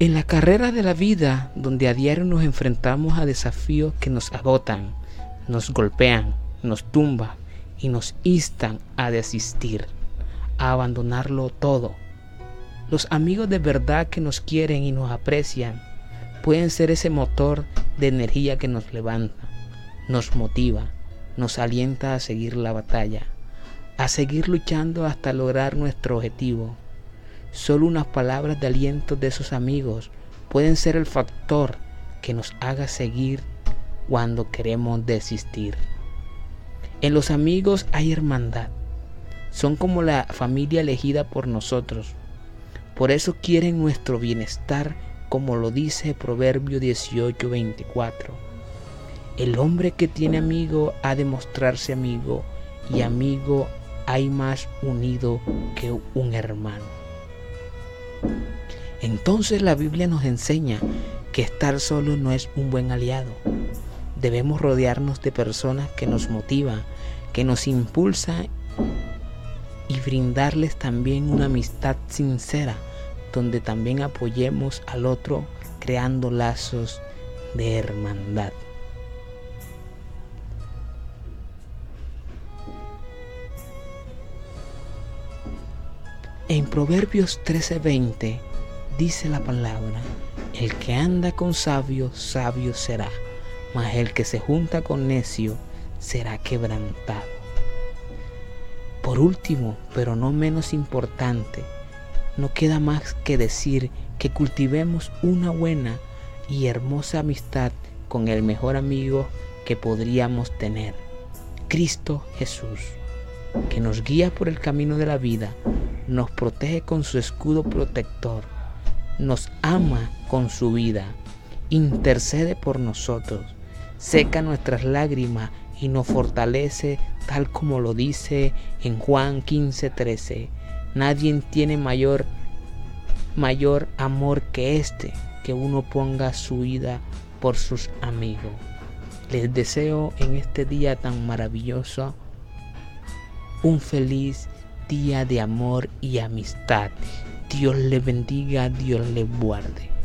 En la carrera de la vida, donde a diario nos enfrentamos a desafíos que nos agotan, nos golpean, nos tumban y nos instan a desistir, a abandonarlo todo. Los amigos de verdad que nos quieren y nos aprecian pueden ser ese motor de energía que nos levanta, nos motiva, nos alienta a seguir la batalla, a seguir luchando hasta lograr nuestro objetivo Solo unas palabras de aliento de esos amigos pueden ser el factor que nos haga seguir cuando queremos desistir. En los amigos hay hermandad. Son como la familia elegida por nosotros. Por eso quieren nuestro bienestar, como lo dice Proverbio 18:24. El hombre que tiene amigo ha de mostrarse amigo, y amigo hay más unido que un hermano. Entonces la Biblia nos enseña que estar solo no es un buen aliado. Debemos rodearnos de personas que nos motivan, que nos impulsan y brindarles también una amistad sincera, donde también apoyemos al otro creando lazos de hermandad. En Proverbios 13:20 dice la palabra, el que anda con sabio, sabio será, mas el que se junta con necio será quebrantado. Por último, pero no menos importante, no queda más que decir que cultivemos una buena y hermosa amistad con el mejor amigo que podríamos tener, Cristo Jesús, que nos guía por el camino de la vida, nos protege con su escudo protector, nos ama con su vida, intercede por nosotros, seca nuestras lágrimas y nos fortalece tal como lo dice en Juan 15:13. Nadie tiene mayor mayor amor que este, que uno ponga su vida por sus amigos. Les deseo en este día tan maravilloso un feliz día de amor y amistad. Dios le bendiga, Dios le guarde.